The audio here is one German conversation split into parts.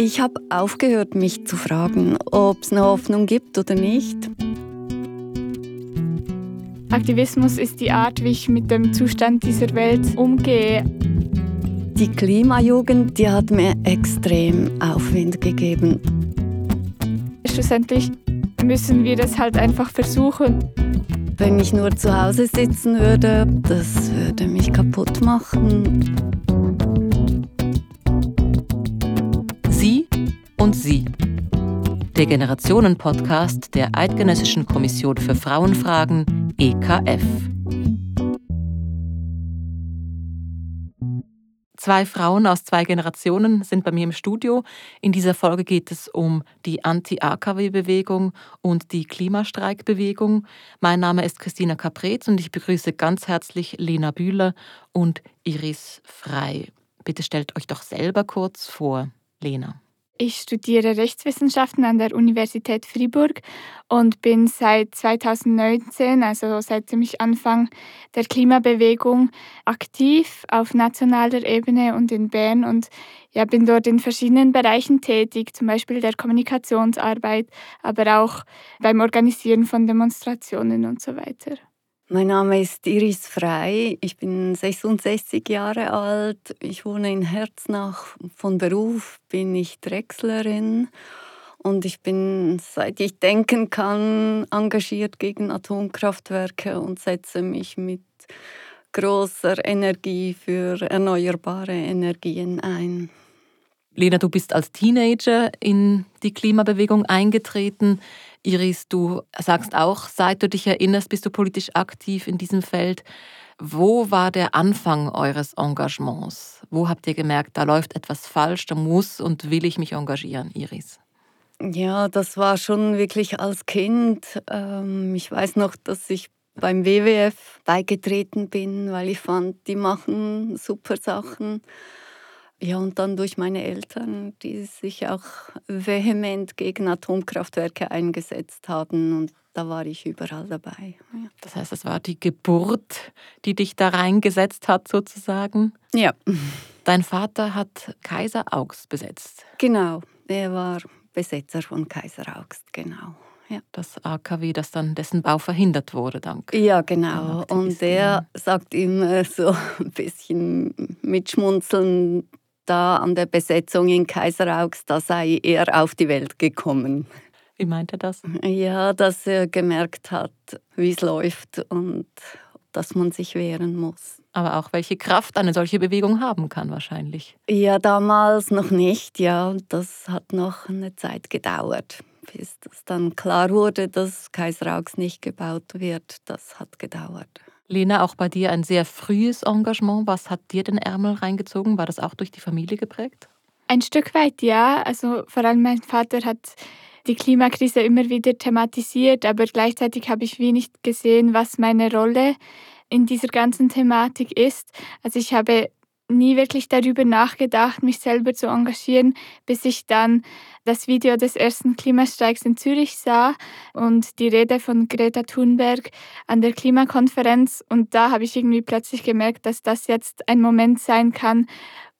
Ich habe aufgehört, mich zu fragen, ob es eine Hoffnung gibt oder nicht. Aktivismus ist die Art, wie ich mit dem Zustand dieser Welt umgehe. Die Klimajugend, die hat mir extrem Aufwind gegeben. Schlussendlich müssen wir das halt einfach versuchen. Wenn ich nur zu Hause sitzen würde, das würde mich kaputt machen. Und Sie. Der Generationen-Podcast der Eidgenössischen Kommission für Frauenfragen EKF. Zwei Frauen aus zwei Generationen sind bei mir im Studio. In dieser Folge geht es um die Anti-AKW-Bewegung und die Klimastreikbewegung. Mein Name ist Christina Caprez und ich begrüße ganz herzlich Lena Bühler und Iris Frei. Bitte stellt euch doch selber kurz vor. Lena. Ich studiere Rechtswissenschaften an der Universität Fribourg und bin seit 2019, also seit ziemlich Anfang der Klimabewegung, aktiv auf nationaler Ebene und in Bern und ja, bin dort in verschiedenen Bereichen tätig, zum Beispiel der Kommunikationsarbeit, aber auch beim Organisieren von Demonstrationen und so weiter. Mein Name ist Iris Frei. Ich bin 66 Jahre alt. Ich wohne in Herznach. Von Beruf bin ich Drechslerin. Und ich bin, seit ich denken kann, engagiert gegen Atomkraftwerke und setze mich mit großer Energie für erneuerbare Energien ein. Lena, du bist als Teenager in die Klimabewegung eingetreten. Iris, du sagst auch, seit du dich erinnerst, bist du politisch aktiv in diesem Feld. Wo war der Anfang eures Engagements? Wo habt ihr gemerkt, da läuft etwas falsch, da muss und will ich mich engagieren, Iris? Ja, das war schon wirklich als Kind. Ähm, ich weiß noch, dass ich beim WWF beigetreten bin, weil ich fand, die machen super Sachen. Ja, und dann durch meine Eltern, die sich auch vehement gegen Atomkraftwerke eingesetzt haben. Und da war ich überall dabei. Ja. Das heißt, es war die Geburt, die dich da reingesetzt hat, sozusagen? Ja. Dein Vater hat Kaiser Augst besetzt. Genau, er war Besetzer von Kaiser Augst, genau. Ja. Das AKW, das dann dessen Bau verhindert wurde, dank. Ja, genau. Und er sagt immer so ein bisschen mit Schmunzeln, da an der Besetzung in Kaiseraugst, da sei er auf die Welt gekommen. Wie meint er das? Ja, dass er gemerkt hat, wie es läuft und dass man sich wehren muss. Aber auch welche Kraft eine solche Bewegung haben kann wahrscheinlich. Ja, damals noch nicht, ja. Das hat noch eine Zeit gedauert, bis das dann klar wurde, dass Kaiseraugst nicht gebaut wird. Das hat gedauert. Lena, auch bei dir ein sehr frühes Engagement. Was hat dir den Ärmel reingezogen? War das auch durch die Familie geprägt? Ein Stück weit ja. Also vor allem mein Vater hat die Klimakrise immer wieder thematisiert, aber gleichzeitig habe ich wenig gesehen, was meine Rolle in dieser ganzen Thematik ist. Also ich habe nie wirklich darüber nachgedacht, mich selber zu engagieren, bis ich dann das Video des ersten Klimastreiks in Zürich sah und die Rede von Greta Thunberg an der Klimakonferenz. Und da habe ich irgendwie plötzlich gemerkt, dass das jetzt ein Moment sein kann,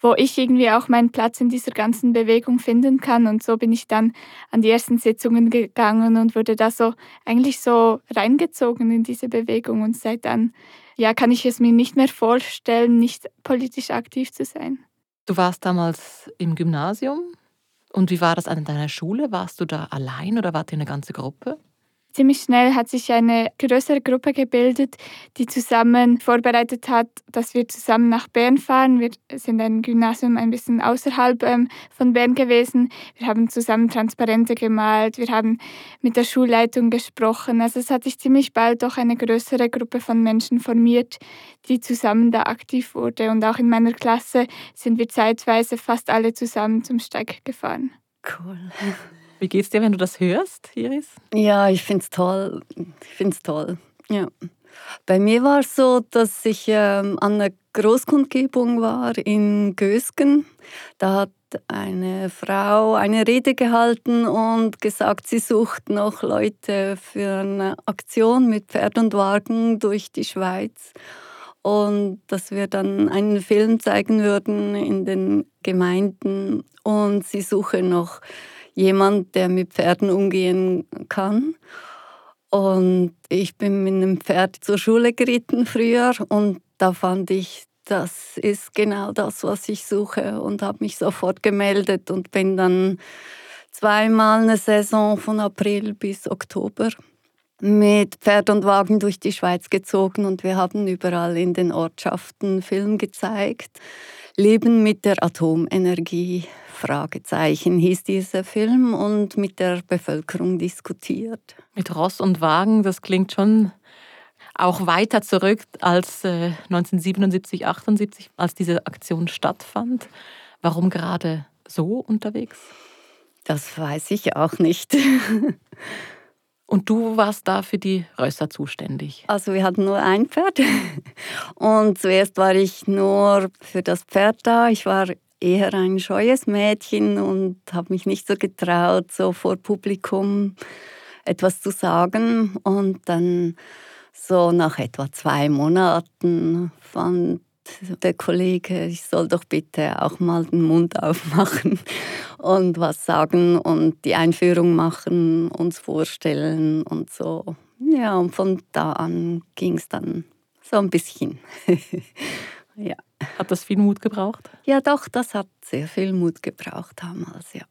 wo ich irgendwie auch meinen Platz in dieser ganzen Bewegung finden kann. Und so bin ich dann an die ersten Sitzungen gegangen und wurde da so eigentlich so reingezogen in diese Bewegung. Und seit dann ja, kann ich es mir nicht mehr vorstellen, nicht politisch aktiv zu sein. Du warst damals im Gymnasium. Und wie war das an deiner Schule? Warst du da allein oder wart ihr eine ganze Gruppe? Ziemlich schnell hat sich eine größere Gruppe gebildet, die zusammen vorbereitet hat, dass wir zusammen nach Bern fahren. Wir sind ein Gymnasium ein bisschen außerhalb ähm, von Bern gewesen. Wir haben zusammen Transparente gemalt, wir haben mit der Schulleitung gesprochen. Also es hat sich ziemlich bald doch eine größere Gruppe von Menschen formiert, die zusammen da aktiv wurde. Und auch in meiner Klasse sind wir zeitweise fast alle zusammen zum Steig gefahren. Cool. Wie geht's dir, wenn du das hörst, Iris? Ja, ich finde es toll. Ich finde es toll. Ja. Bei mir war es so, dass ich ähm, an einer Großkundgebung war in Gösgen. Da hat eine Frau eine Rede gehalten und gesagt, sie sucht noch Leute für eine Aktion mit Pferd und Wagen durch die Schweiz. und dass wir dann einen Film zeigen würden in den Gemeinden und sie suchen noch jemand, der mit Pferden umgehen kann. Und ich bin mit einem Pferd zur Schule geritten früher und da fand ich, das ist genau das, was ich suche und habe mich sofort gemeldet und bin dann zweimal eine Saison von April bis Oktober mit Pferd und Wagen durch die Schweiz gezogen und wir haben überall in den Ortschaften Film gezeigt. Leben mit der Atomenergie, Fragezeichen hieß dieser Film und mit der Bevölkerung diskutiert. Mit Ross und Wagen, das klingt schon auch weiter zurück als äh, 1977, 78, als diese Aktion stattfand. Warum gerade so unterwegs? Das weiß ich auch nicht. Und du warst da für die Rösser zuständig? Also wir hatten nur ein Pferd. Und zuerst war ich nur für das Pferd da. Ich war eher ein scheues Mädchen und habe mich nicht so getraut, so vor Publikum etwas zu sagen. Und dann so nach etwa zwei Monaten fand der Kollege, ich soll doch bitte auch mal den Mund aufmachen und was sagen und die Einführung machen, uns vorstellen und so. Ja, und von da an ging es dann so ein bisschen. ja. Hat das viel Mut gebraucht? Ja, doch, das hat sehr viel Mut gebraucht damals, ja.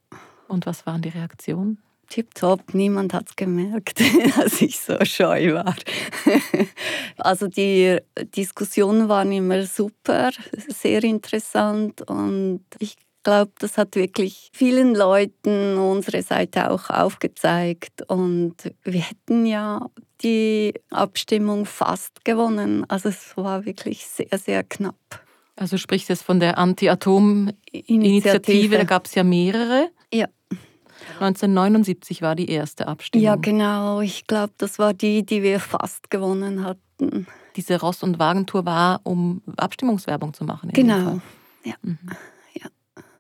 Und was waren die Reaktionen? Tipptopp, niemand hat es gemerkt, dass ich so scheu war. also die Diskussionen waren immer super, sehr interessant und ich glaube, das hat wirklich vielen Leuten unsere Seite auch aufgezeigt und wir hätten ja die Abstimmung fast gewonnen. Also es war wirklich sehr, sehr knapp. Also sprichst du jetzt von der Anti-Atom-Initiative, da gab es ja mehrere. Ja. 1979 war die erste Abstimmung. Ja, genau. Ich glaube, das war die, die wir fast gewonnen hatten. Diese Ross- und Wagentour war, um Abstimmungswerbung zu machen. Genau. Ja. Mhm. ja.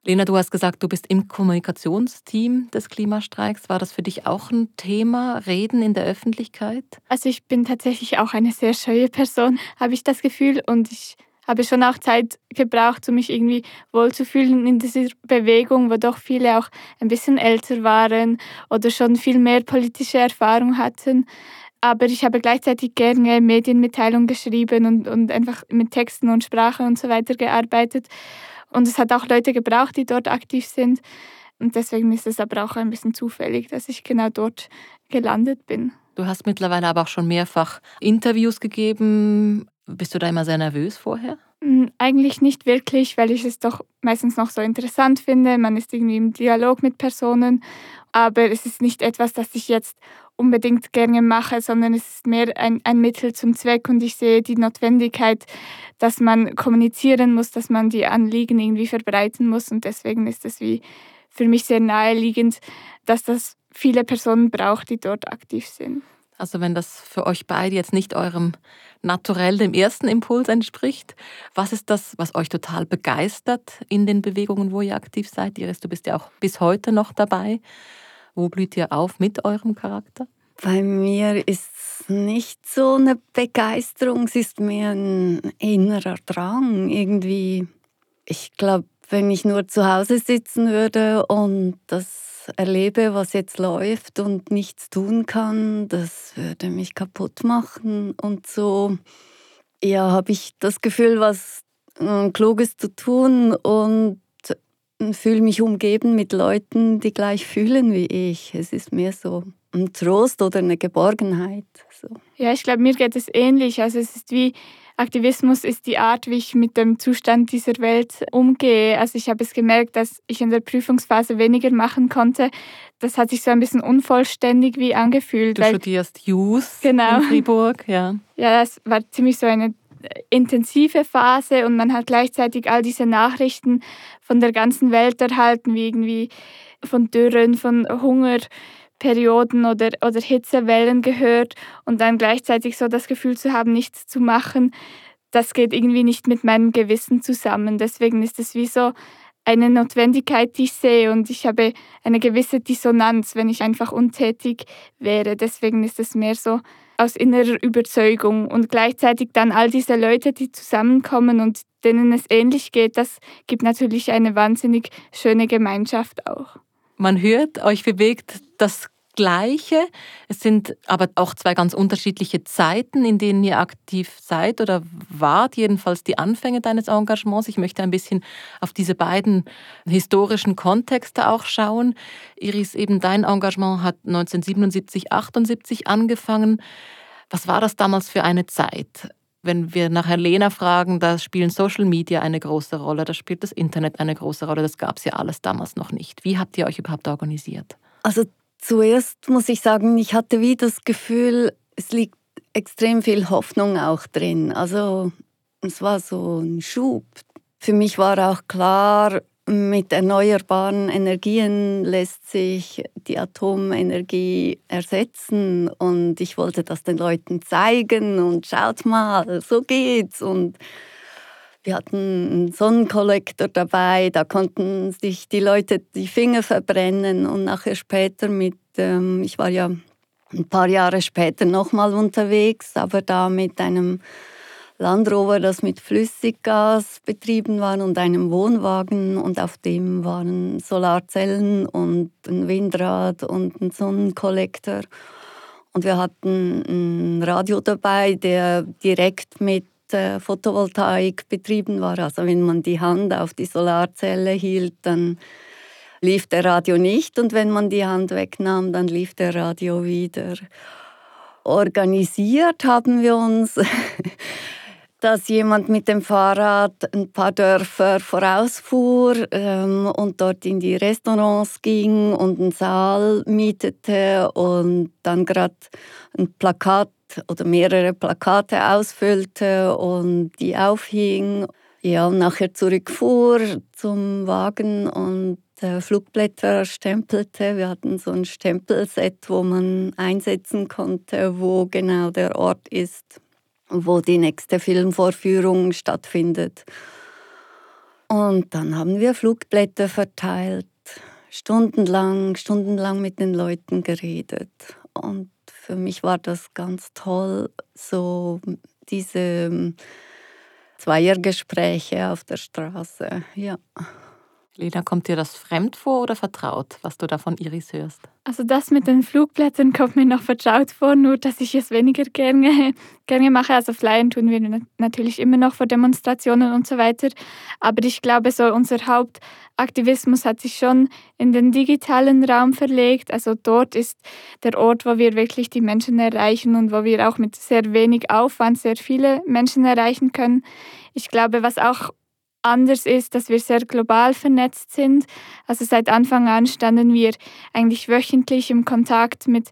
Lena, du hast gesagt, du bist im Kommunikationsteam des Klimastreiks. War das für dich auch ein Thema, Reden in der Öffentlichkeit? Also ich bin tatsächlich auch eine sehr scheue Person, habe ich das Gefühl. Und ich habe schon auch Zeit gebraucht, um mich irgendwie wohlzufühlen in dieser Bewegung, wo doch viele auch ein bisschen älter waren oder schon viel mehr politische Erfahrung hatten. Aber ich habe gleichzeitig gerne Medienmitteilungen geschrieben und, und einfach mit Texten und Sprache und so weiter gearbeitet. Und es hat auch Leute gebraucht, die dort aktiv sind. Und deswegen ist es aber auch ein bisschen zufällig, dass ich genau dort gelandet bin. Du hast mittlerweile aber auch schon mehrfach Interviews gegeben. Bist du da immer sehr nervös vorher? Hm, eigentlich nicht wirklich, weil ich es doch meistens noch so interessant finde. Man ist irgendwie im Dialog mit Personen, aber es ist nicht etwas, das ich jetzt unbedingt gerne mache, sondern es ist mehr ein, ein Mittel zum Zweck und ich sehe die Notwendigkeit, dass man kommunizieren muss, dass man die Anliegen irgendwie verbreiten muss und deswegen ist es wie für mich sehr naheliegend, dass das viele Personen braucht, die dort aktiv sind. Also wenn das für euch beide jetzt nicht eurem Naturell, dem ersten Impuls entspricht, was ist das, was euch total begeistert in den Bewegungen, wo ihr aktiv seid? Iris, du bist ja auch bis heute noch dabei. Wo blüht ihr auf mit eurem Charakter? Bei mir ist es nicht so eine Begeisterung, es ist mehr ein innerer Drang irgendwie. Ich glaube, wenn ich nur zu Hause sitzen würde und das erlebe, was jetzt läuft und nichts tun kann, das würde mich kaputt machen. Und so, ja, habe ich das Gefühl, was äh, Kluges zu tun und fühle mich umgeben mit Leuten, die gleich fühlen wie ich. Es ist mehr so ein Trost oder eine Geborgenheit. So. Ja, ich glaube, mir geht es ähnlich. Also es ist wie Aktivismus ist die Art, wie ich mit dem Zustand dieser Welt umgehe. Also ich habe es gemerkt, dass ich in der Prüfungsphase weniger machen konnte. Das hat sich so ein bisschen unvollständig wie angefühlt. Du studierst Jus genau. in Fribourg, ja. Ja, das war ziemlich so eine intensive Phase und man hat gleichzeitig all diese Nachrichten von der ganzen Welt erhalten, wie irgendwie von Dürren, von Hunger, Perioden oder, oder Hitzewellen gehört und dann gleichzeitig so das Gefühl zu haben, nichts zu machen, das geht irgendwie nicht mit meinem Gewissen zusammen. Deswegen ist es wie so eine Notwendigkeit, die ich sehe und ich habe eine gewisse Dissonanz, wenn ich einfach untätig wäre. Deswegen ist es mehr so aus innerer Überzeugung. Und gleichzeitig dann all diese Leute, die zusammenkommen und denen es ähnlich geht, das gibt natürlich eine wahnsinnig schöne Gemeinschaft auch. Man hört, euch bewegt das Gleiche. Es sind aber auch zwei ganz unterschiedliche Zeiten, in denen ihr aktiv seid oder wart, jedenfalls die Anfänge deines Engagements. Ich möchte ein bisschen auf diese beiden historischen Kontexte auch schauen. Iris, eben dein Engagement hat 1977, 78 angefangen. Was war das damals für eine Zeit? Wenn wir nach Lena fragen, da spielen Social Media eine große Rolle, da spielt das Internet eine große Rolle. Das gab es ja alles damals noch nicht. Wie habt ihr euch überhaupt organisiert? Also Zuerst muss ich sagen, ich hatte wie das Gefühl, es liegt extrem viel Hoffnung auch drin. Also es war so ein Schub. Für mich war auch klar, mit erneuerbaren Energien lässt sich die Atomenergie ersetzen und ich wollte das den Leuten zeigen und schaut mal, so geht's und wir hatten einen Sonnenkollektor dabei, da konnten sich die Leute die Finger verbrennen und nachher später mit, ähm, ich war ja ein paar Jahre später nochmal unterwegs, aber da mit einem Land Rover, das mit Flüssiggas betrieben war und einem Wohnwagen und auf dem waren Solarzellen und ein Windrad und ein Sonnenkollektor. Und wir hatten ein Radio dabei, der direkt mit äh, Photovoltaik betrieben war. Also wenn man die Hand auf die Solarzelle hielt, dann lief der Radio nicht und wenn man die Hand wegnahm, dann lief der Radio wieder. Organisiert haben wir uns, dass jemand mit dem Fahrrad ein paar Dörfer vorausfuhr ähm, und dort in die Restaurants ging und einen Saal mietete und dann gerade ein Plakat oder mehrere Plakate ausfüllte und die aufhing. Ja, nachher zurückfuhr zum Wagen und äh, Flugblätter stempelte. Wir hatten so ein Stempelset, wo man einsetzen konnte, wo genau der Ort ist, wo die nächste Filmvorführung stattfindet. Und dann haben wir Flugblätter verteilt, stundenlang, stundenlang mit den Leuten geredet. Und für mich war das ganz toll, so diese ähm, Zweiergespräche auf der Straße. Ja. Lena, kommt dir das fremd vor oder vertraut, was du da von Iris hörst? Also das mit den Flugblättern kommt mir noch vertraut vor, nur dass ich es weniger gerne, gerne mache. Also Flyen tun wir natürlich immer noch vor Demonstrationen und so weiter. Aber ich glaube, so unser Hauptaktivismus hat sich schon in den digitalen Raum verlegt. Also dort ist der Ort, wo wir wirklich die Menschen erreichen und wo wir auch mit sehr wenig Aufwand sehr viele Menschen erreichen können. Ich glaube, was auch anders ist, dass wir sehr global vernetzt sind. Also seit Anfang an standen wir eigentlich wöchentlich im Kontakt mit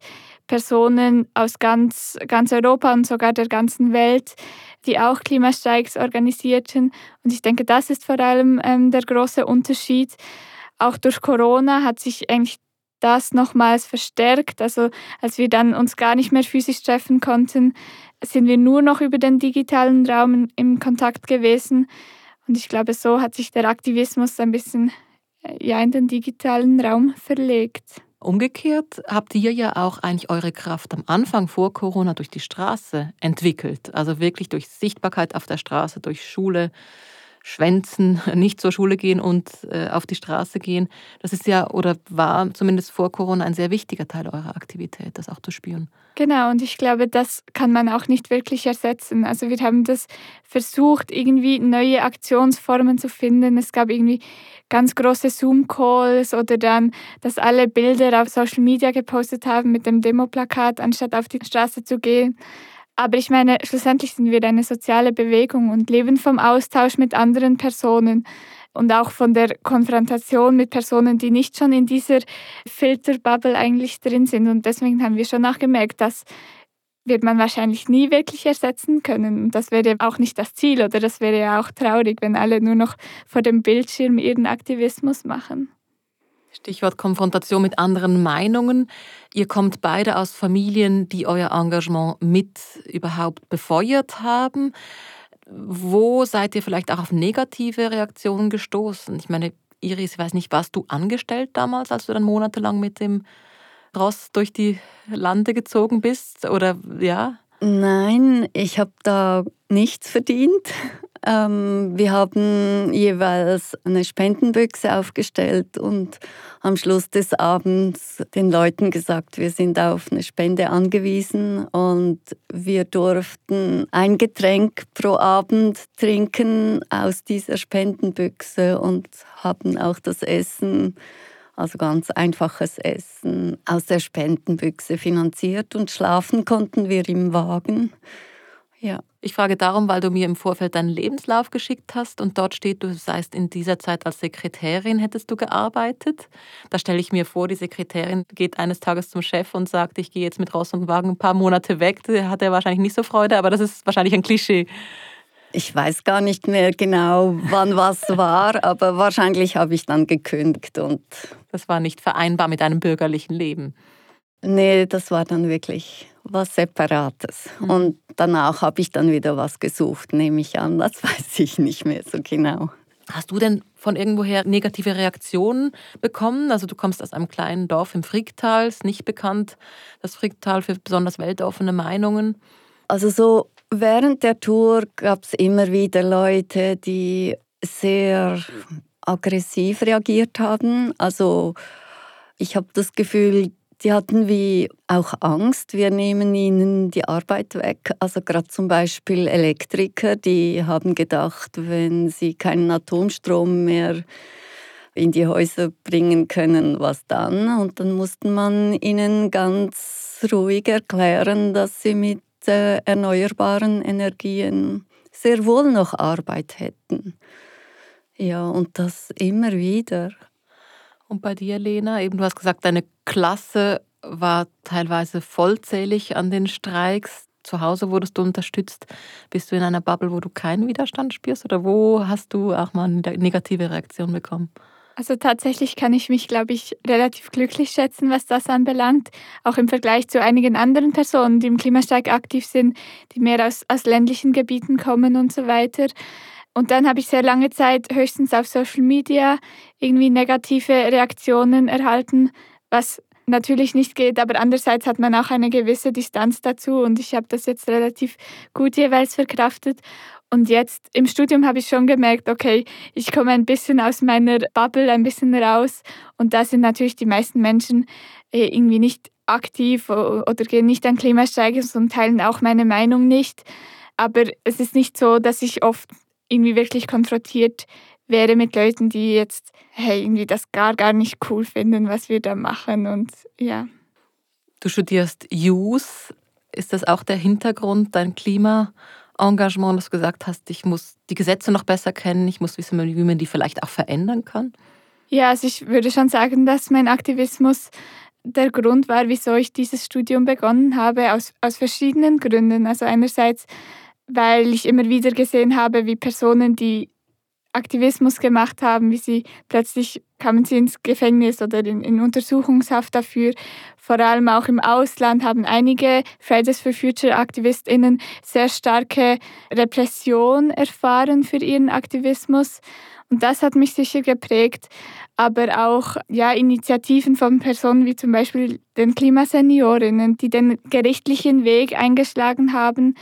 Personen aus ganz, ganz Europa und sogar der ganzen Welt, die auch Klimastreiks organisierten. Und ich denke, das ist vor allem ähm, der große Unterschied. Auch durch Corona hat sich eigentlich das nochmals verstärkt. Also als wir dann uns gar nicht mehr physisch treffen konnten, sind wir nur noch über den digitalen Raum im Kontakt gewesen. Und ich glaube, so hat sich der Aktivismus ein bisschen äh, ja, in den digitalen Raum verlegt. Umgekehrt habt ihr ja auch eigentlich eure Kraft am Anfang vor Corona durch die Straße entwickelt. Also wirklich durch Sichtbarkeit auf der Straße, durch Schule, schwänzen, nicht zur Schule gehen und äh, auf die Straße gehen. Das ist ja oder war zumindest vor Corona ein sehr wichtiger Teil eurer Aktivität, das auch zu spüren. Genau, und ich glaube, das kann man auch nicht wirklich ersetzen. Also wir haben das versucht, irgendwie neue Aktionsformen zu finden. Es gab irgendwie ganz große Zoom-Calls oder dann, dass alle Bilder auf Social Media gepostet haben mit dem Demoplakat, anstatt auf die Straße zu gehen. Aber ich meine, schlussendlich sind wir eine soziale Bewegung und leben vom Austausch mit anderen Personen und auch von der Konfrontation mit Personen, die nicht schon in dieser Filterbubble eigentlich drin sind. Und deswegen haben wir schon nachgemerkt, dass wird man wahrscheinlich nie wirklich ersetzen können. Und das wäre auch nicht das Ziel oder das wäre ja auch traurig, wenn alle nur noch vor dem Bildschirm ihren Aktivismus machen. Stichwort Konfrontation mit anderen Meinungen. Ihr kommt beide aus Familien, die euer Engagement mit überhaupt befeuert haben. Wo seid ihr vielleicht auch auf negative Reaktionen gestoßen? Ich meine, Iris, ich weiß nicht, warst du angestellt damals, als du dann monatelang mit dem Ross durch die Lande gezogen bist? Oder ja? Nein, ich habe da nichts verdient. Ähm, wir haben jeweils eine Spendenbüchse aufgestellt und am Schluss des Abends den Leuten gesagt, wir sind auf eine Spende angewiesen und wir durften ein Getränk pro Abend trinken aus dieser Spendenbüchse und haben auch das Essen also ganz einfaches Essen aus der Spendenbüchse finanziert und schlafen konnten wir im Wagen. Ja. Ich frage darum, weil du mir im Vorfeld deinen Lebenslauf geschickt hast und dort steht, du seist in dieser Zeit als Sekretärin hättest du gearbeitet. Da stelle ich mir vor, die Sekretärin geht eines Tages zum Chef und sagt, ich gehe jetzt mit Ross und Wagen ein paar Monate weg. Da hat er wahrscheinlich nicht so Freude, aber das ist wahrscheinlich ein Klischee. Ich weiß gar nicht mehr genau, wann was war, aber wahrscheinlich habe ich dann gekündigt und das war nicht vereinbar mit einem bürgerlichen Leben. Nee, das war dann wirklich was Separates. Mhm. Und danach habe ich dann wieder was gesucht, nehme ich an. Das weiß ich nicht mehr so genau. Hast du denn von irgendwoher negative Reaktionen bekommen? Also du kommst aus einem kleinen Dorf im Fricktal, ist nicht bekannt, das Fricktal für besonders weltoffene Meinungen. Also so während der Tour gab es immer wieder Leute, die sehr aggressiv reagiert haben. Also ich habe das Gefühl, die hatten wie auch Angst, wir nehmen ihnen die Arbeit weg. Also gerade zum Beispiel Elektriker, die haben gedacht, wenn sie keinen Atomstrom mehr in die Häuser bringen können, was dann? Und dann musste man ihnen ganz ruhig erklären, dass sie mit äh, erneuerbaren Energien sehr wohl noch Arbeit hätten. Ja, und das immer wieder. Und bei dir, Lena, eben du hast gesagt, deine Klasse war teilweise vollzählig an den Streiks. Zu Hause wurdest du unterstützt. Bist du in einer Bubble, wo du keinen Widerstand spürst? Oder wo hast du auch mal eine negative Reaktion bekommen? Also tatsächlich kann ich mich, glaube ich, relativ glücklich schätzen, was das anbelangt. Auch im Vergleich zu einigen anderen Personen, die im Klimastreik aktiv sind, die mehr aus, aus ländlichen Gebieten kommen und so weiter. Und dann habe ich sehr lange Zeit höchstens auf Social Media irgendwie negative Reaktionen erhalten, was natürlich nicht geht, aber andererseits hat man auch eine gewisse Distanz dazu und ich habe das jetzt relativ gut jeweils verkraftet. Und jetzt im Studium habe ich schon gemerkt, okay, ich komme ein bisschen aus meiner Bubble, ein bisschen raus und da sind natürlich die meisten Menschen äh, irgendwie nicht aktiv oder gehen nicht an Klimastreiks und teilen auch meine Meinung nicht. Aber es ist nicht so, dass ich oft irgendwie wirklich konfrontiert wäre mit Leuten, die jetzt hey, irgendwie das gar, gar nicht cool finden, was wir da machen. Und ja. Du studierst Use. Ist das auch der Hintergrund, dein Klimaengagement, dass du gesagt hast, ich muss die Gesetze noch besser kennen, ich muss wissen, wie man die vielleicht auch verändern kann? Ja, also ich würde schon sagen, dass mein Aktivismus der Grund war, wieso ich dieses Studium begonnen habe, aus, aus verschiedenen Gründen. Also einerseits weil ich immer wieder gesehen habe, wie Personen, die Aktivismus gemacht haben, wie sie plötzlich kamen sie ins Gefängnis oder in, in, Untersuchungshaft dafür. Vor allem auch im Ausland haben einige Fridays for Future AktivistInnen sehr starke Repression erfahren für ihren Aktivismus. Und das hat mich sicher geprägt. Aber auch ja, Initiativen von Personen wie zum Beispiel den Klimaseniorinnen, die den gerichtlichen Weg eingeschlagen haben,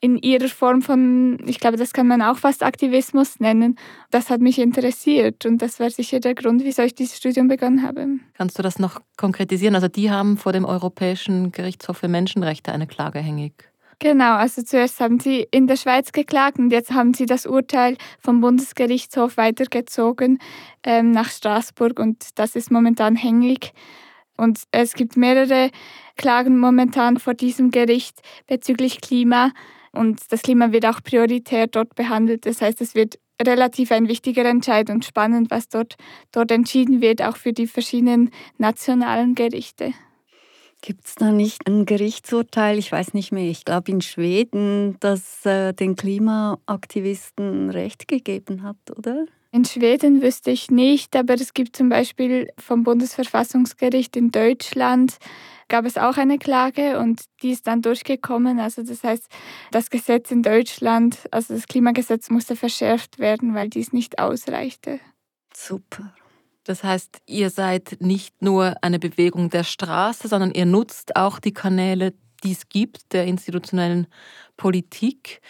in ihrer Form von, ich glaube, das kann man auch fast Aktivismus nennen. Das hat mich interessiert und das war sicher der Grund, wieso ich dieses Studium begonnen habe. Kannst du das noch konkretisieren? Also die haben vor dem Europäischen Gerichtshof für Menschenrechte eine Klage hängig. Genau, also zuerst haben sie in der Schweiz geklagt und jetzt haben sie das Urteil vom Bundesgerichtshof weitergezogen ähm, nach Straßburg und das ist momentan hängig. Und es gibt mehrere Klagen momentan vor diesem Gericht bezüglich Klima. Und das Klima wird auch prioritär dort behandelt. Das heißt, es wird relativ ein wichtiger Entscheid und spannend, was dort, dort entschieden wird, auch für die verschiedenen nationalen Gerichte. Gibt es da nicht ein Gerichtsurteil, ich weiß nicht mehr, ich glaube in Schweden, das äh, den Klimaaktivisten Recht gegeben hat, oder? In Schweden wüsste ich nicht, aber es gibt zum Beispiel vom Bundesverfassungsgericht in Deutschland gab es auch eine Klage und die ist dann durchgekommen. Also das heißt, das Gesetz in Deutschland, also das Klimagesetz musste verschärft werden, weil dies nicht ausreichte. Super. Das heißt, ihr seid nicht nur eine Bewegung der Straße, sondern ihr nutzt auch die Kanäle, die es gibt, der institutionellen Politik.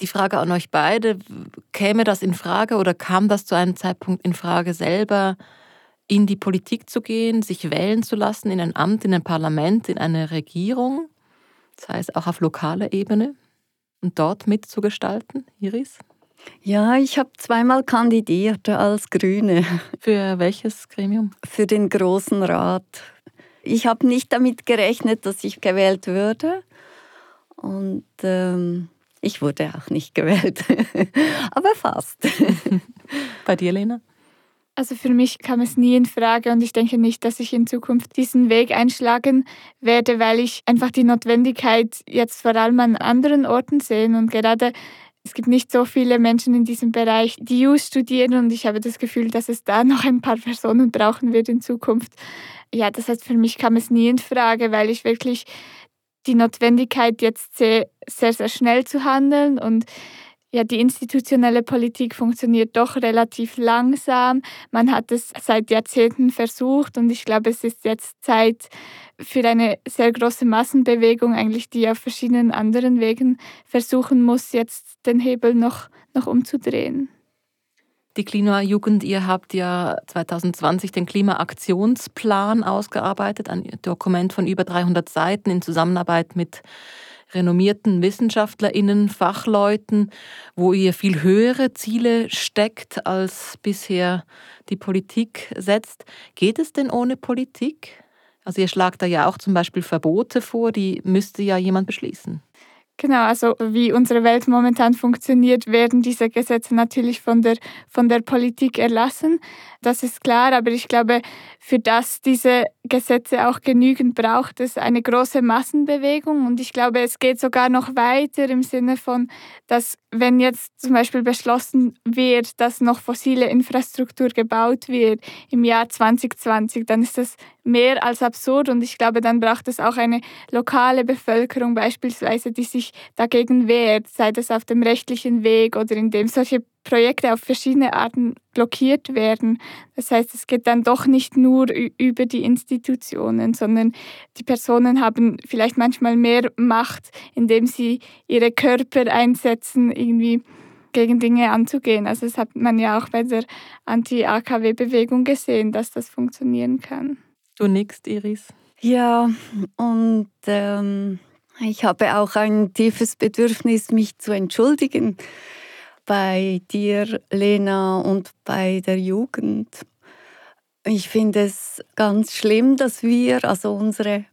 Die Frage an euch beide, käme das in Frage oder kam das zu einem Zeitpunkt in Frage, selber in die Politik zu gehen, sich wählen zu lassen, in ein Amt, in ein Parlament, in eine Regierung, sei es auch auf lokaler Ebene und dort mitzugestalten, Iris? Ja, ich habe zweimal kandidiert als Grüne. Für welches Gremium? Für den Großen Rat. Ich habe nicht damit gerechnet, dass ich gewählt würde. Und ähm, ich wurde auch nicht gewählt. Aber fast. Bei dir, Lena? Also für mich kam es nie in Frage und ich denke nicht, dass ich in Zukunft diesen Weg einschlagen werde, weil ich einfach die Notwendigkeit jetzt vor allem an anderen Orten sehe und gerade es gibt nicht so viele Menschen in diesem Bereich, die JUS studieren und ich habe das Gefühl, dass es da noch ein paar Personen brauchen wird in Zukunft. Ja, das heißt, für mich kam es nie in Frage, weil ich wirklich die Notwendigkeit jetzt sehe, sehr, sehr schnell zu handeln und ja, die institutionelle Politik funktioniert doch relativ langsam. Man hat es seit Jahrzehnten versucht und ich glaube, es ist jetzt Zeit für eine sehr große Massenbewegung, eigentlich, die auf verschiedenen anderen Wegen versuchen muss, jetzt den Hebel noch, noch umzudrehen. Die Klimajugend, ihr habt ja 2020 den Klimaaktionsplan ausgearbeitet, ein Dokument von über 300 Seiten in Zusammenarbeit mit renommierten Wissenschaftlerinnen, Fachleuten, wo ihr viel höhere Ziele steckt, als bisher die Politik setzt. Geht es denn ohne Politik? Also ihr schlagt da ja auch zum Beispiel Verbote vor, die müsste ja jemand beschließen. Genau, also wie unsere Welt momentan funktioniert, werden diese Gesetze natürlich von der, von der Politik erlassen. Das ist klar, aber ich glaube, für das diese Gesetze auch genügend braucht es eine große Massenbewegung. Und ich glaube, es geht sogar noch weiter im Sinne von, dass wenn jetzt zum Beispiel beschlossen wird, dass noch fossile Infrastruktur gebaut wird im Jahr 2020, dann ist das mehr als absurd. Und ich glaube, dann braucht es auch eine lokale Bevölkerung beispielsweise, die sich dagegen wehrt, sei das auf dem rechtlichen Weg oder indem solche Projekte auf verschiedene Arten blockiert werden. Das heißt, es geht dann doch nicht nur über die Institutionen, sondern die Personen haben vielleicht manchmal mehr Macht, indem sie ihre Körper einsetzen, irgendwie gegen Dinge anzugehen. Also das hat man ja auch bei der Anti-AKW-Bewegung gesehen, dass das funktionieren kann. Du nix, Iris? Ja, und ähm, ich habe auch ein tiefes Bedürfnis, mich zu entschuldigen bei dir, Lena, und bei der Jugend. Ich finde es ganz schlimm, dass wir, also unsere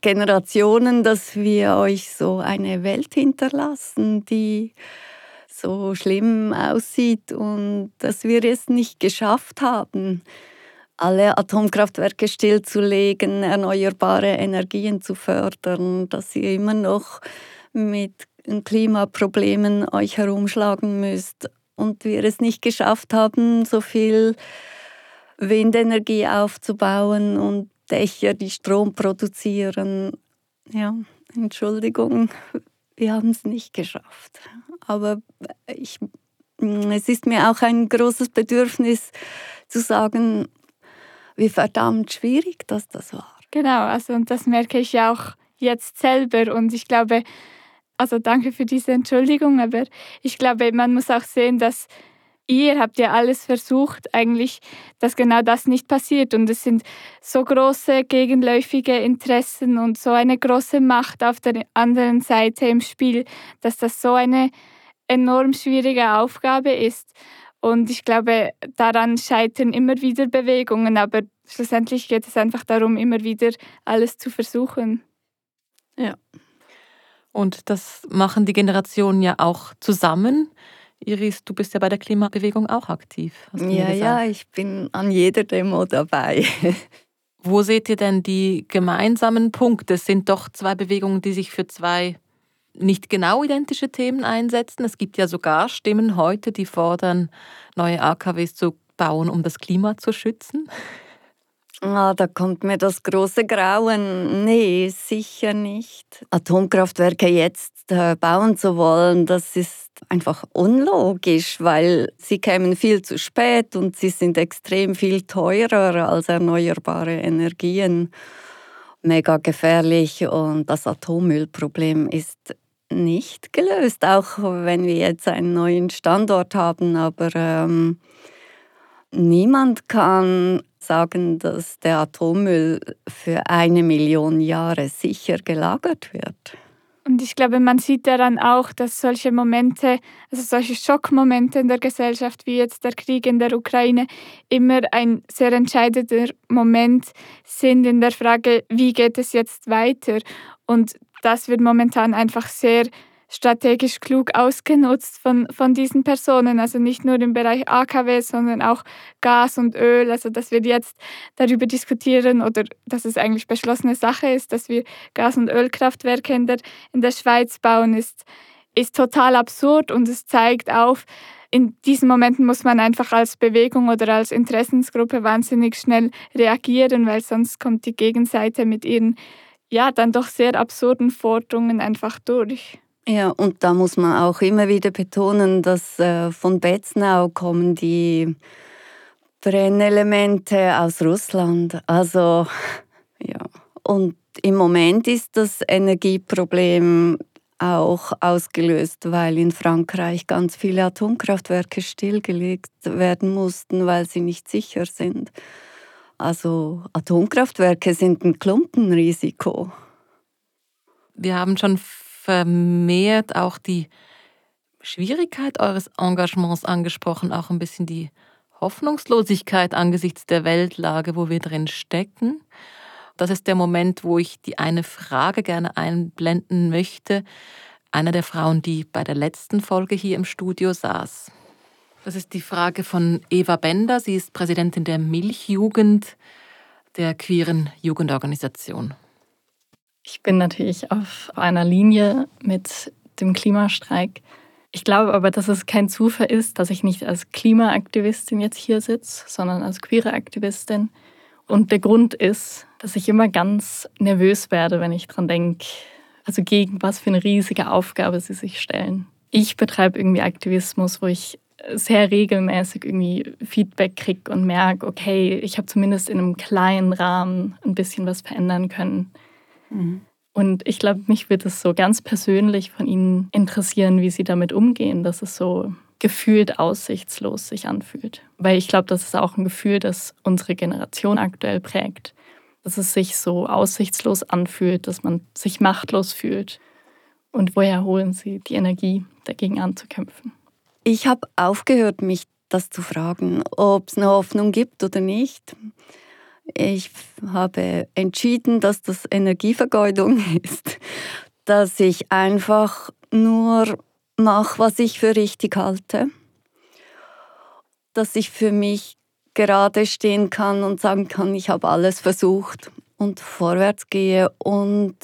Generationen, dass wir euch so eine Welt hinterlassen, die so schlimm aussieht und dass wir es nicht geschafft haben alle Atomkraftwerke stillzulegen, erneuerbare Energien zu fördern, dass ihr immer noch mit Klimaproblemen euch herumschlagen müsst und wir es nicht geschafft haben, so viel Windenergie aufzubauen und Dächer, die Strom produzieren. Ja, Entschuldigung, wir haben es nicht geschafft. Aber ich, es ist mir auch ein großes Bedürfnis zu sagen, wie verdammt schwierig das, das war. Genau, also und das merke ich ja auch jetzt selber und ich glaube, also danke für diese Entschuldigung, aber ich glaube, man muss auch sehen, dass ihr habt ja alles versucht, eigentlich, dass genau das nicht passiert. Und es sind so große gegenläufige Interessen und so eine große Macht auf der anderen Seite im Spiel, dass das so eine enorm schwierige Aufgabe ist. Und ich glaube, daran scheitern immer wieder Bewegungen, aber schlussendlich geht es einfach darum, immer wieder alles zu versuchen. Ja. Und das machen die Generationen ja auch zusammen. Iris, du bist ja bei der Klimabewegung auch aktiv. ja, ja, ich bin an jeder Demo dabei. Wo seht ihr denn die gemeinsamen Punkte? Es sind doch zwei Bewegungen, die sich für zwei nicht genau identische Themen einsetzen. Es gibt ja sogar Stimmen heute, die fordern, neue AKWs zu bauen, um das Klima zu schützen. Ah, da kommt mir das große Grauen. Nee, sicher nicht. Atomkraftwerke jetzt äh, bauen zu wollen, das ist einfach unlogisch, weil sie kämen viel zu spät und sie sind extrem viel teurer als erneuerbare Energien. Mega gefährlich und das Atommüllproblem ist nicht gelöst, auch wenn wir jetzt einen neuen Standort haben. Aber ähm, niemand kann sagen, dass der Atommüll für eine Million Jahre sicher gelagert wird. Und ich glaube, man sieht daran auch, dass solche Momente, also solche Schockmomente in der Gesellschaft, wie jetzt der Krieg in der Ukraine, immer ein sehr entscheidender Moment sind in der Frage, wie geht es jetzt weiter? Und das wird momentan einfach sehr strategisch klug ausgenutzt von, von diesen Personen. Also nicht nur im Bereich AKW, sondern auch Gas und Öl. Also dass wir jetzt darüber diskutieren oder dass es eigentlich beschlossene Sache ist, dass wir Gas- und Ölkraftwerke in der, in der Schweiz bauen, ist, ist total absurd und es zeigt auf, in diesen Momenten muss man einfach als Bewegung oder als Interessensgruppe wahnsinnig schnell reagieren, weil sonst kommt die Gegenseite mit ihren ja dann doch sehr absurden Forderungen einfach durch. Ja, und da muss man auch immer wieder betonen, dass äh, von Betznau kommen die Brennelemente aus Russland. Also ja, und im Moment ist das Energieproblem auch ausgelöst, weil in Frankreich ganz viele Atomkraftwerke stillgelegt werden mussten, weil sie nicht sicher sind. Also Atomkraftwerke sind ein Klumpenrisiko. Wir haben schon vermehrt auch die Schwierigkeit eures Engagements angesprochen, auch ein bisschen die Hoffnungslosigkeit angesichts der Weltlage, wo wir drin stecken. Das ist der Moment, wo ich die eine Frage gerne einblenden möchte. Einer der Frauen, die bei der letzten Folge hier im Studio saß. Das ist die Frage von Eva Bender. Sie ist Präsidentin der Milchjugend, der queeren Jugendorganisation. Ich bin natürlich auf einer Linie mit dem Klimastreik. Ich glaube aber, dass es kein Zufall ist, dass ich nicht als Klimaaktivistin jetzt hier sitze, sondern als queere Aktivistin. Und der Grund ist, dass ich immer ganz nervös werde, wenn ich dran denke, also gegen was für eine riesige Aufgabe sie sich stellen. Ich betreibe irgendwie Aktivismus, wo ich sehr regelmäßig irgendwie Feedback kriege und merke, okay, ich habe zumindest in einem kleinen Rahmen ein bisschen was verändern können. Mhm. Und ich glaube, mich wird es so ganz persönlich von Ihnen interessieren, wie Sie damit umgehen, dass es so gefühlt aussichtslos sich anfühlt. Weil ich glaube, das ist auch ein Gefühl, das unsere Generation aktuell prägt. Dass es sich so aussichtslos anfühlt, dass man sich machtlos fühlt. Und woher holen Sie die Energie, dagegen anzukämpfen? Ich habe aufgehört, mich das zu fragen, ob es eine Hoffnung gibt oder nicht. Ich habe entschieden, dass das Energievergeudung ist, dass ich einfach nur mache, was ich für richtig halte, dass ich für mich gerade stehen kann und sagen kann, ich habe alles versucht und vorwärts gehe und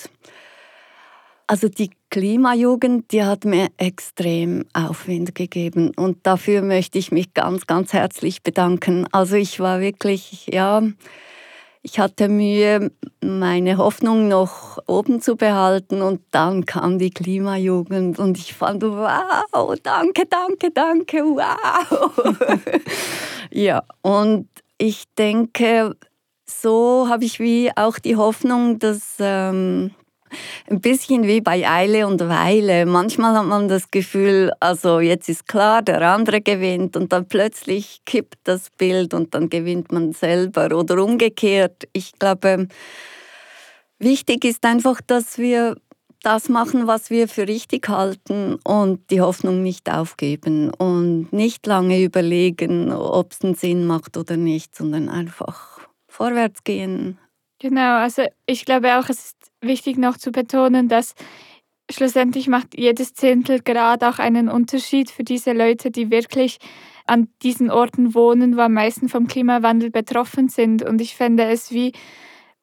also die Klimajugend, die hat mir extrem Aufwind gegeben und dafür möchte ich mich ganz, ganz herzlich bedanken. Also ich war wirklich, ja, ich hatte Mühe, meine Hoffnung noch oben zu behalten und dann kam die Klimajugend und ich fand, wow, danke, danke, danke, wow. ja, und ich denke, so habe ich wie auch die Hoffnung, dass ähm, ein bisschen wie bei Eile und Weile. Manchmal hat man das Gefühl, also jetzt ist klar, der andere gewinnt und dann plötzlich kippt das Bild und dann gewinnt man selber oder umgekehrt. Ich glaube, wichtig ist einfach, dass wir das machen, was wir für richtig halten und die Hoffnung nicht aufgeben und nicht lange überlegen, ob es einen Sinn macht oder nicht, sondern einfach vorwärts gehen. Genau, also ich glaube auch, es ist wichtig noch zu betonen, dass schlussendlich macht jedes Zehntel Grad auch einen Unterschied für diese Leute, die wirklich an diesen Orten wohnen, wo am meisten vom Klimawandel betroffen sind. Und ich fände es wie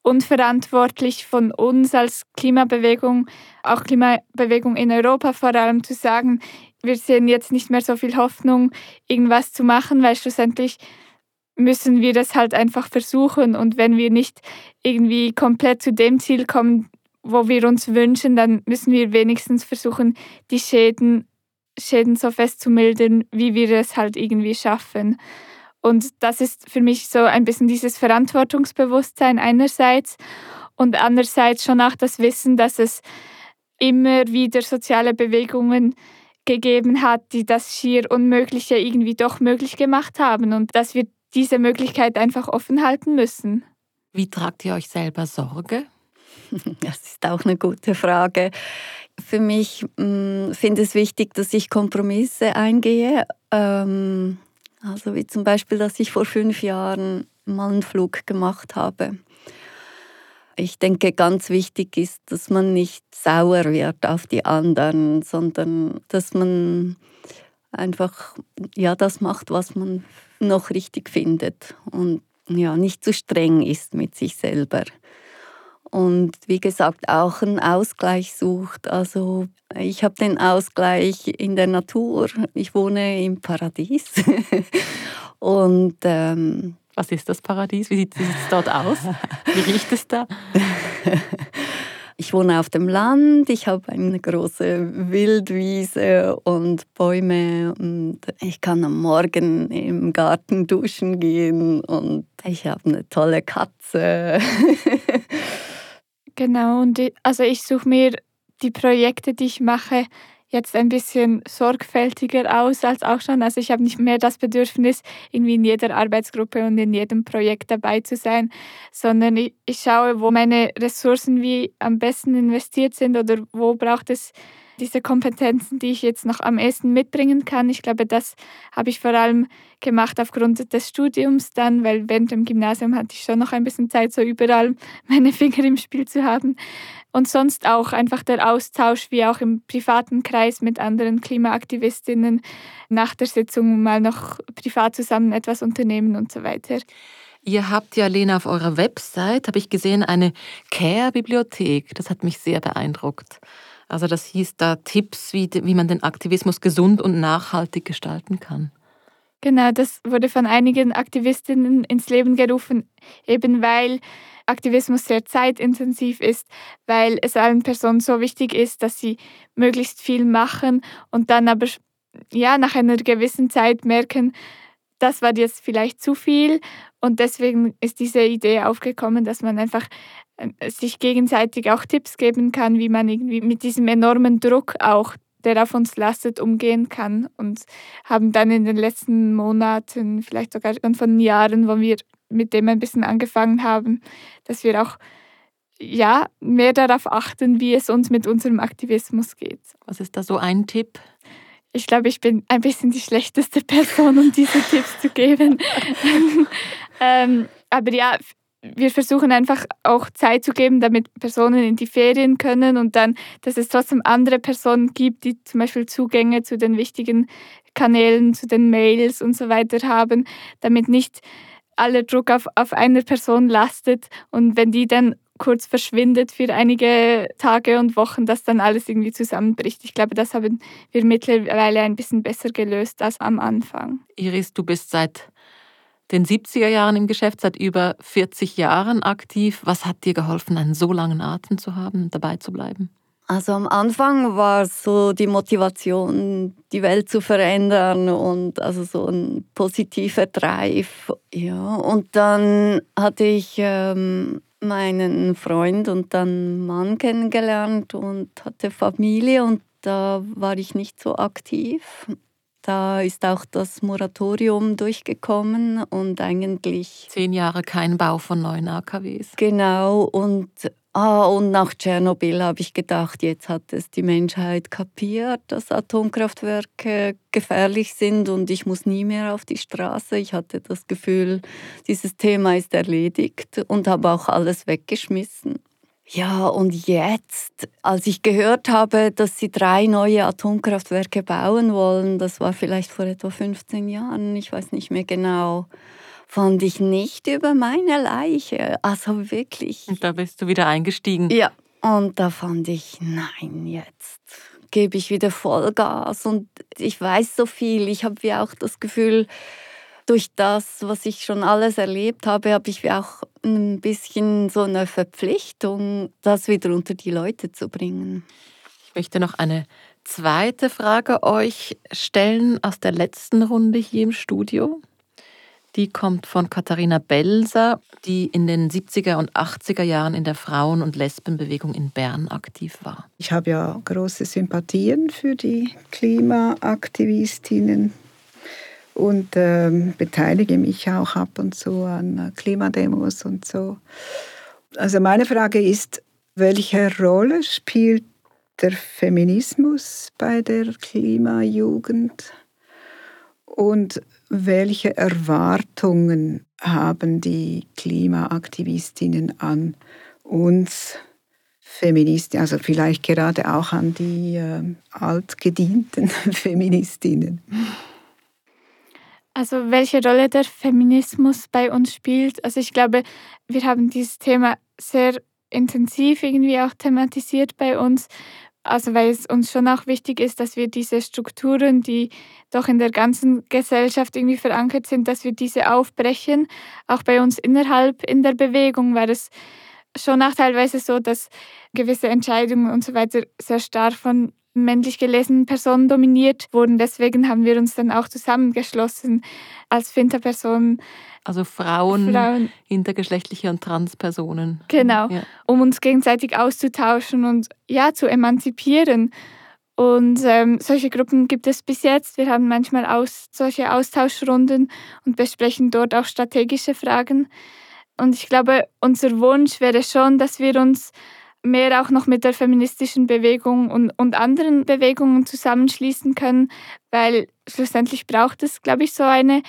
unverantwortlich von uns als Klimabewegung, auch Klimabewegung in Europa vor allem, zu sagen, wir sehen jetzt nicht mehr so viel Hoffnung, irgendwas zu machen, weil schlussendlich müssen wir das halt einfach versuchen. Und wenn wir nicht irgendwie komplett zu dem Ziel kommen, wo wir uns wünschen, dann müssen wir wenigstens versuchen, die Schäden, Schäden so fest zu mildern, wie wir es halt irgendwie schaffen. Und das ist für mich so ein bisschen dieses Verantwortungsbewusstsein einerseits und andererseits schon auch das Wissen, dass es immer wieder soziale Bewegungen gegeben hat, die das schier Unmögliche irgendwie doch möglich gemacht haben und dass wir diese Möglichkeit einfach offen halten müssen. Wie tragt ihr euch selber Sorge? Das ist auch eine gute Frage. Für mich mm, finde ich es wichtig, dass ich Kompromisse eingehe. Ähm, also wie zum Beispiel, dass ich vor fünf Jahren mal einen Flug gemacht habe. Ich denke, ganz wichtig ist, dass man nicht sauer wird auf die anderen, sondern dass man einfach ja das macht, was man noch richtig findet und ja nicht zu streng ist mit sich selber. Und wie gesagt, auch einen Ausgleich sucht. Also ich habe den Ausgleich in der Natur. Ich wohne im Paradies. und ähm, was ist das Paradies? Wie sieht es dort aus? Wie riecht es da? Ich wohne auf dem Land, ich habe eine große Wildwiese und Bäume und ich kann am Morgen im Garten duschen gehen und ich habe eine tolle Katze. genau, und also ich suche mir die Projekte, die ich mache, jetzt ein bisschen sorgfältiger aus als auch schon. Also ich habe nicht mehr das Bedürfnis, irgendwie in jeder Arbeitsgruppe und in jedem Projekt dabei zu sein, sondern ich, ich schaue, wo meine Ressourcen wie am besten investiert sind oder wo braucht es diese Kompetenzen, die ich jetzt noch am ehesten mitbringen kann. Ich glaube, das habe ich vor allem gemacht aufgrund des Studiums dann, weil während dem Gymnasium hatte ich schon noch ein bisschen Zeit, so überall meine Finger im Spiel zu haben. Und sonst auch einfach der Austausch, wie auch im privaten Kreis mit anderen Klimaaktivistinnen, nach der Sitzung mal noch privat zusammen etwas unternehmen und so weiter. Ihr habt ja, Lena, auf eurer Website, habe ich gesehen, eine Care-Bibliothek. Das hat mich sehr beeindruckt. Also das hieß da Tipps, wie, wie man den Aktivismus gesund und nachhaltig gestalten kann. Genau, das wurde von einigen Aktivistinnen ins Leben gerufen, eben weil Aktivismus sehr zeitintensiv ist, weil es allen Personen so wichtig ist, dass sie möglichst viel machen und dann aber ja nach einer gewissen Zeit merken, das war jetzt vielleicht zu viel und deswegen ist diese Idee aufgekommen, dass man einfach sich gegenseitig auch Tipps geben kann, wie man irgendwie mit diesem enormen Druck auch, der auf uns lastet, umgehen kann. Und haben dann in den letzten Monaten, vielleicht sogar schon von Jahren, wo wir mit dem ein bisschen angefangen haben, dass wir auch ja, mehr darauf achten, wie es uns mit unserem Aktivismus geht. Was ist da so ein Tipp? Ich glaube, ich bin ein bisschen die schlechteste Person, um diese Tipps zu geben. ähm, aber ja, wir versuchen einfach auch Zeit zu geben, damit Personen in die Ferien können und dann, dass es trotzdem andere Personen gibt, die zum Beispiel Zugänge zu den wichtigen Kanälen, zu den Mails und so weiter haben, damit nicht aller Druck auf, auf einer Person lastet und wenn die dann kurz verschwindet für einige Tage und Wochen, dass dann alles irgendwie zusammenbricht. Ich glaube, das haben wir mittlerweile ein bisschen besser gelöst als am Anfang. Iris, du bist seit den 70er Jahren im Geschäft, seit über 40 Jahren aktiv. Was hat dir geholfen, einen so langen Atem zu haben und dabei zu bleiben? Also am Anfang war so die Motivation, die Welt zu verändern und also so ein positiver Drive. Ja, und dann hatte ich ähm, meinen Freund und dann Mann kennengelernt und hatte Familie und da war ich nicht so aktiv. Da ist auch das Moratorium durchgekommen und eigentlich. Zehn Jahre kein Bau von neuen AKWs. Genau. Und, ah, und nach Tschernobyl habe ich gedacht, jetzt hat es die Menschheit kapiert, dass Atomkraftwerke gefährlich sind und ich muss nie mehr auf die Straße. Ich hatte das Gefühl, dieses Thema ist erledigt und habe auch alles weggeschmissen. Ja, und jetzt, als ich gehört habe, dass sie drei neue Atomkraftwerke bauen wollen, das war vielleicht vor etwa 15 Jahren, ich weiß nicht mehr genau, fand ich nicht über meine Leiche. Also wirklich. Und da bist du wieder eingestiegen. Ja, und da fand ich, nein, jetzt gebe ich wieder Vollgas und ich weiß so viel. Ich habe wie auch das Gefühl, durch das, was ich schon alles erlebt habe, habe ich wie auch ein bisschen so eine Verpflichtung, das wieder unter die Leute zu bringen. Ich möchte noch eine zweite Frage euch stellen aus der letzten Runde hier im Studio. Die kommt von Katharina Belser, die in den 70er und 80er Jahren in der Frauen- und Lesbenbewegung in Bern aktiv war. Ich habe ja große Sympathien für die Klimaaktivistinnen und ähm, beteilige mich auch ab und zu an Klimademos und so. Also meine Frage ist, welche Rolle spielt der Feminismus bei der Klimajugend und welche Erwartungen haben die Klimaaktivistinnen an uns Feministinnen, also vielleicht gerade auch an die äh, altgedienten Feministinnen? Also welche Rolle der Feminismus bei uns spielt. Also ich glaube, wir haben dieses Thema sehr intensiv irgendwie auch thematisiert bei uns. Also weil es uns schon auch wichtig ist, dass wir diese Strukturen, die doch in der ganzen Gesellschaft irgendwie verankert sind, dass wir diese aufbrechen, auch bei uns innerhalb in der Bewegung, weil es schon auch teilweise so, dass gewisse Entscheidungen und so weiter sehr stark von männlich gelesenen Personen dominiert wurden. Deswegen haben wir uns dann auch zusammengeschlossen als Finterpersonen. Also Frauen, Frauen, intergeschlechtliche und Transpersonen. Genau, ja. um uns gegenseitig auszutauschen und ja, zu emanzipieren. Und ähm, solche Gruppen gibt es bis jetzt. Wir haben manchmal aus, solche Austauschrunden und besprechen dort auch strategische Fragen. Und ich glaube, unser Wunsch wäre schon, dass wir uns mehr auch noch mit der feministischen Bewegung und, und anderen Bewegungen zusammenschließen können, weil schlussendlich braucht es, glaube ich, so eine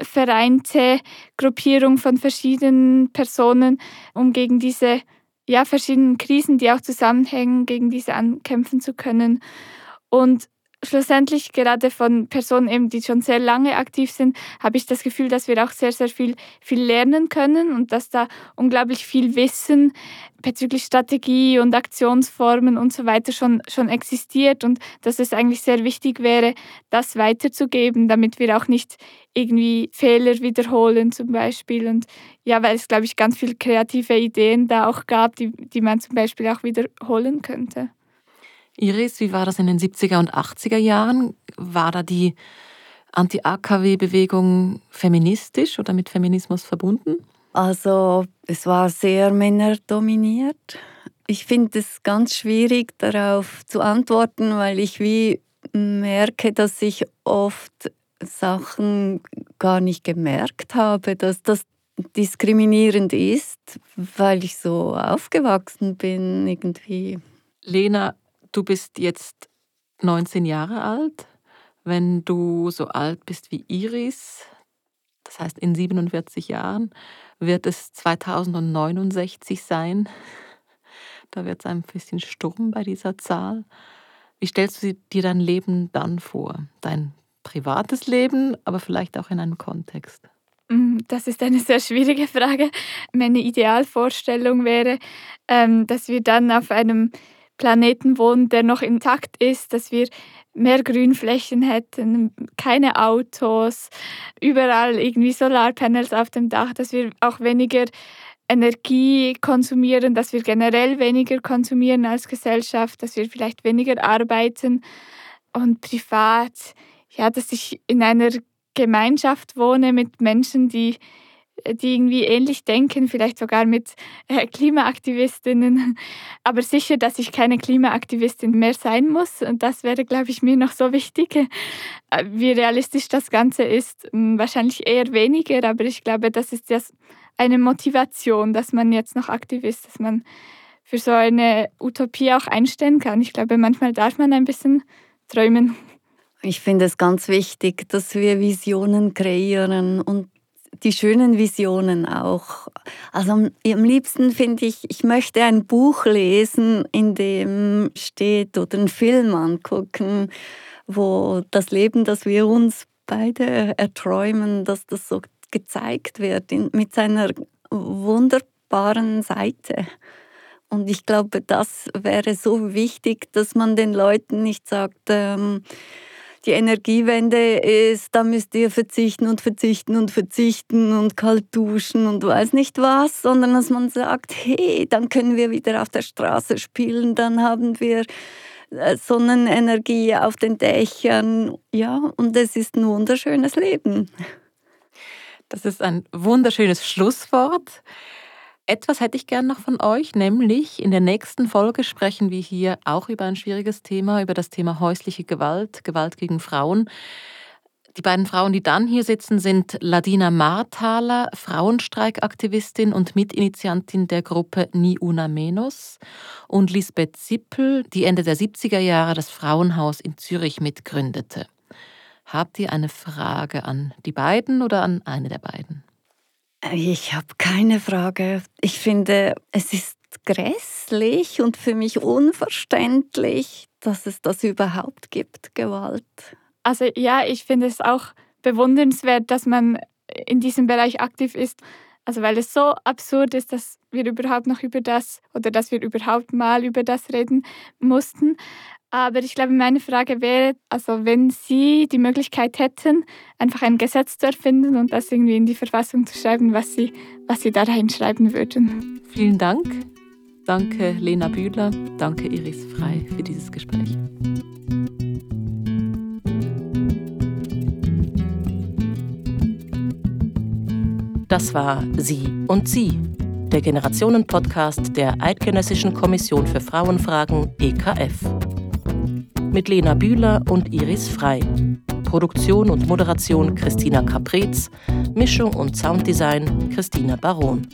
vereinte Gruppierung von verschiedenen Personen, um gegen diese ja, verschiedenen Krisen, die auch zusammenhängen, gegen diese ankämpfen zu können. Und schlussendlich gerade von Personen, eben, die schon sehr lange aktiv sind, habe ich das Gefühl, dass wir auch sehr, sehr viel, viel lernen können und dass da unglaublich viel Wissen bezüglich Strategie und Aktionsformen und so weiter schon, schon existiert und dass es eigentlich sehr wichtig wäre, das weiterzugeben, damit wir auch nicht irgendwie Fehler wiederholen zum Beispiel. Und ja, weil es, glaube ich, ganz viele kreative Ideen da auch gab, die, die man zum Beispiel auch wiederholen könnte. Iris, wie war das in den 70er und 80er Jahren? War da die Anti-AKW-Bewegung feministisch oder mit Feminismus verbunden? Also es war sehr männerdominiert. Ich finde es ganz schwierig darauf zu antworten, weil ich wie merke, dass ich oft Sachen gar nicht gemerkt habe, dass das diskriminierend ist, weil ich so aufgewachsen bin irgendwie. Lena, du bist jetzt 19 Jahre alt. Wenn du so alt bist wie Iris, das heißt in 47 Jahren, wird es 2069 sein. Da wird es ein bisschen Sturm bei dieser Zahl. Wie stellst du dir dein Leben dann vor? Dein privates Leben, aber vielleicht auch in einem Kontext? Mm, das ist eine sehr schwierige Frage. Meine Idealvorstellung wäre, ähm, dass wir dann auf einem Planeten wohnen, der noch intakt ist, dass wir mehr Grünflächen hätten, keine Autos, überall irgendwie Solarpanels auf dem Dach, dass wir auch weniger Energie konsumieren, dass wir generell weniger konsumieren als Gesellschaft, dass wir vielleicht weniger arbeiten. Und privat, ja, dass ich in einer Gemeinschaft wohne mit Menschen, die die irgendwie ähnlich denken, vielleicht sogar mit äh, Klimaaktivistinnen. Aber sicher, dass ich keine Klimaaktivistin mehr sein muss. Und das wäre, glaube ich, mir noch so wichtig. Äh, wie realistisch das Ganze ist, hm, wahrscheinlich eher weniger. Aber ich glaube, das ist ja eine Motivation, dass man jetzt noch aktiv ist, dass man für so eine Utopie auch einstehen kann. Ich glaube, manchmal darf man ein bisschen träumen. Ich finde es ganz wichtig, dass wir Visionen kreieren und die schönen Visionen auch. Also am, liebsten finde ich, ich möchte ein Buch lesen, in dem steht oder einen Film angucken, wo das Leben, das wir uns beide erträumen, dass das so gezeigt wird in, mit seiner wunderbaren Seite. Und ich glaube, das wäre so wichtig, dass man den Leuten nicht sagt, ähm, die Energiewende ist, da müsst ihr verzichten und verzichten und verzichten und kalt duschen und weiß nicht was, sondern dass man sagt, hey, dann können wir wieder auf der Straße spielen, dann haben wir äh, Sonnenenergie auf den Dächern, ja, und es ist ein wunderschönes Leben. Das ist ein wunderschönes Schlusswort. Etwas hätte ich gern noch von euch, nämlich in der nächsten Folge sprechen wir hier auch über ein schwieriges Thema, über das Thema häusliche Gewalt, Gewalt gegen Frauen. Die beiden Frauen, die dann hier sitzen, sind Ladina Marthaler, Frauenstreikaktivistin und Mitinitiantin der Gruppe Ni Una Menos, und Lisbeth Zippel, die Ende der 70er Jahre das Frauenhaus in Zürich mitgründete. Habt ihr eine Frage an die beiden oder an eine der beiden? Ich habe keine Frage. Ich finde, es ist grässlich und für mich unverständlich, dass es das überhaupt gibt, Gewalt. Also ja, ich finde es auch bewundernswert, dass man in diesem Bereich aktiv ist. Also weil es so absurd ist, dass wir überhaupt noch über das oder dass wir überhaupt mal über das reden mussten. Aber ich glaube, meine Frage wäre, also wenn Sie die Möglichkeit hätten, einfach ein Gesetz zu erfinden und das irgendwie in die Verfassung zu schreiben, was Sie, was Sie da reinschreiben würden. Vielen Dank. Danke Lena Bühler, danke Iris Frei für dieses Gespräch. Das war Sie und Sie, der Generationen-Podcast der Eidgenössischen Kommission für Frauenfragen EKF mit Lena Bühler und Iris Frei. Produktion und Moderation Christina Caprez, Mischung und Sounddesign Christina Baron.